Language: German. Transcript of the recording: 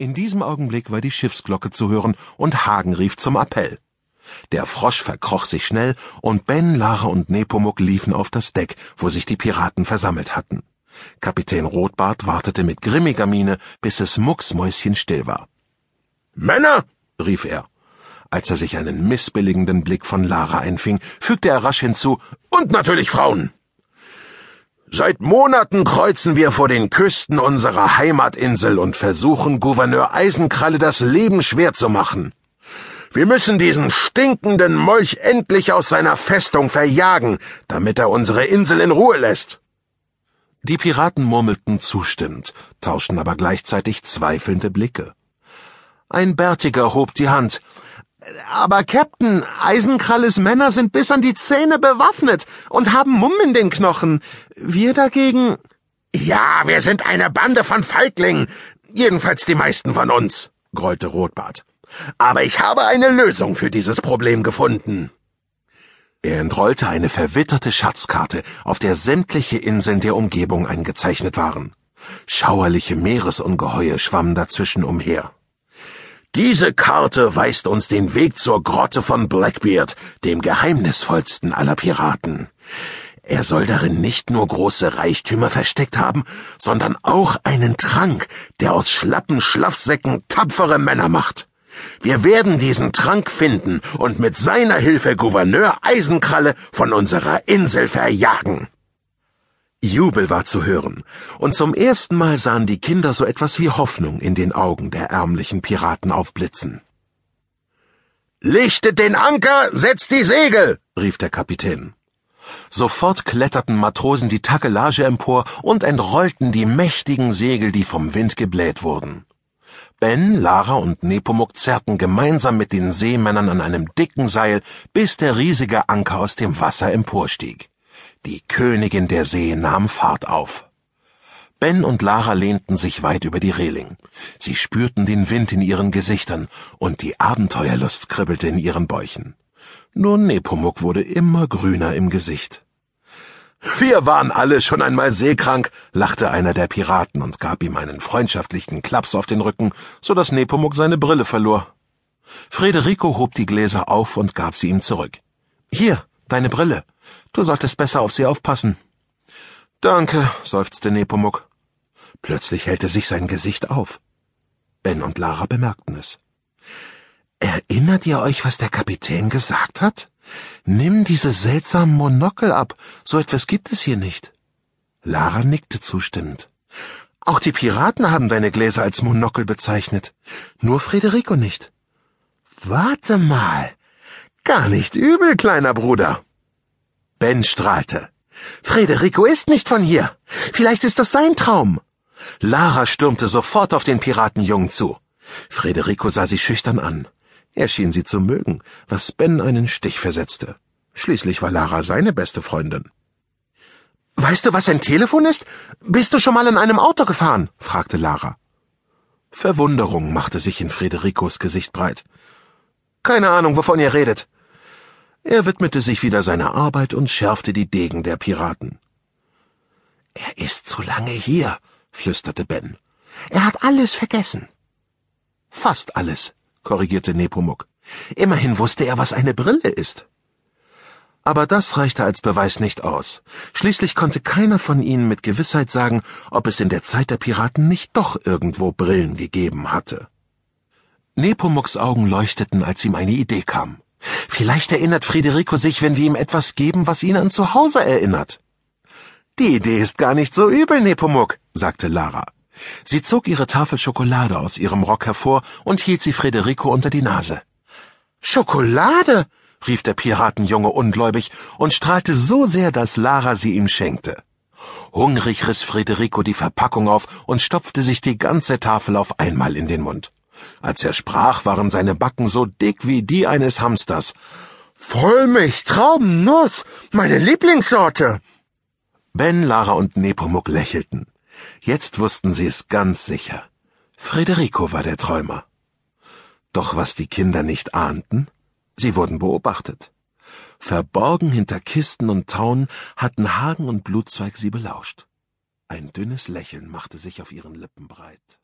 In diesem Augenblick war die Schiffsglocke zu hören und Hagen rief zum Appell. Der Frosch verkroch sich schnell und Ben, Lara und Nepomuk liefen auf das Deck, wo sich die Piraten versammelt hatten. Kapitän Rotbart wartete mit grimmiger Miene, bis es mucksmäuschenstill war. Männer! rief er. Als er sich einen missbilligenden Blick von Lara einfing, fügte er rasch hinzu, und natürlich Frauen! Seit Monaten kreuzen wir vor den Küsten unserer Heimatinsel und versuchen Gouverneur Eisenkralle das Leben schwer zu machen. Wir müssen diesen stinkenden Molch endlich aus seiner Festung verjagen, damit er unsere Insel in Ruhe lässt. Die Piraten murmelten zustimmend, tauschten aber gleichzeitig zweifelnde Blicke. Ein Bärtiger hob die Hand. Aber Captain, Eisenkralles Männer sind bis an die Zähne bewaffnet und haben Mumm in den Knochen. Wir dagegen. Ja, wir sind eine Bande von Feiglingen. Jedenfalls die meisten von uns, grollte Rotbart. Aber ich habe eine Lösung für dieses Problem gefunden. Er entrollte eine verwitterte Schatzkarte, auf der sämtliche Inseln der Umgebung eingezeichnet waren. Schauerliche Meeresungeheuer schwammen dazwischen umher. Diese Karte weist uns den Weg zur Grotte von Blackbeard, dem geheimnisvollsten aller Piraten. Er soll darin nicht nur große Reichtümer versteckt haben, sondern auch einen Trank, der aus schlappen Schlafsäcken tapfere Männer macht. Wir werden diesen Trank finden und mit seiner Hilfe Gouverneur Eisenkralle von unserer Insel verjagen. Jubel war zu hören, und zum ersten Mal sahen die Kinder so etwas wie Hoffnung in den Augen der ärmlichen Piraten aufblitzen. Lichtet den Anker, setzt die Segel, rief der Kapitän. Sofort kletterten Matrosen die Takelage empor und entrollten die mächtigen Segel, die vom Wind gebläht wurden. Ben, Lara und Nepomuk zerrten gemeinsam mit den Seemännern an einem dicken Seil, bis der riesige Anker aus dem Wasser emporstieg. Die Königin der See nahm Fahrt auf. Ben und Lara lehnten sich weit über die Reling. Sie spürten den Wind in ihren Gesichtern und die Abenteuerlust kribbelte in ihren Bäuchen. Nur Nepomuk wurde immer grüner im Gesicht. Wir waren alle schon einmal seekrank, lachte einer der Piraten und gab ihm einen freundschaftlichen Klaps auf den Rücken, so dass Nepomuk seine Brille verlor. Frederico hob die Gläser auf und gab sie ihm zurück. Hier, deine Brille. Du solltest besser auf sie aufpassen. Danke, seufzte Nepomuk. Plötzlich hellte sich sein Gesicht auf. Ben und Lara bemerkten es. Erinnert ihr euch, was der Kapitän gesagt hat? Nimm diese seltsamen Monokel ab, so etwas gibt es hier nicht. Lara nickte zustimmend. Auch die Piraten haben deine Gläser als Monokel bezeichnet, nur Frederico nicht. Warte mal. Gar nicht übel, kleiner Bruder. Ben strahlte. Frederico ist nicht von hier. Vielleicht ist das sein Traum. Lara stürmte sofort auf den Piratenjungen zu. Frederico sah sie schüchtern an. Er schien sie zu mögen, was Ben einen Stich versetzte. Schließlich war Lara seine beste Freundin. Weißt du, was ein Telefon ist? Bist du schon mal in einem Auto gefahren? fragte Lara. Verwunderung machte sich in Fredericos Gesicht breit. Keine Ahnung, wovon ihr redet. Er widmete sich wieder seiner Arbeit und schärfte die Degen der Piraten. Er ist zu lange hier, flüsterte Ben. Er hat alles vergessen. Fast alles, korrigierte Nepomuk. Immerhin wusste er, was eine Brille ist. Aber das reichte als Beweis nicht aus. Schließlich konnte keiner von ihnen mit Gewissheit sagen, ob es in der Zeit der Piraten nicht doch irgendwo Brillen gegeben hatte. Nepomuks Augen leuchteten, als ihm eine Idee kam. Vielleicht erinnert Federico sich, wenn wir ihm etwas geben, was ihn an zu Hause erinnert. Die Idee ist gar nicht so übel, Nepomuk, sagte Lara. Sie zog ihre Tafel Schokolade aus ihrem Rock hervor und hielt sie Federico unter die Nase. Schokolade? rief der Piratenjunge ungläubig und strahlte so sehr, dass Lara sie ihm schenkte. Hungrig riss Federico die Verpackung auf und stopfte sich die ganze Tafel auf einmal in den Mund. Als er sprach, waren seine Backen so dick wie die eines Hamsters. Vollmilch, Traubennuss, meine Lieblingssorte. Ben, Lara und Nepomuk lächelten. Jetzt wussten sie es ganz sicher. Frederico war der Träumer. Doch was die Kinder nicht ahnten, sie wurden beobachtet. Verborgen hinter Kisten und Tauen hatten Hagen und Blutzweig sie belauscht. Ein dünnes Lächeln machte sich auf ihren Lippen breit.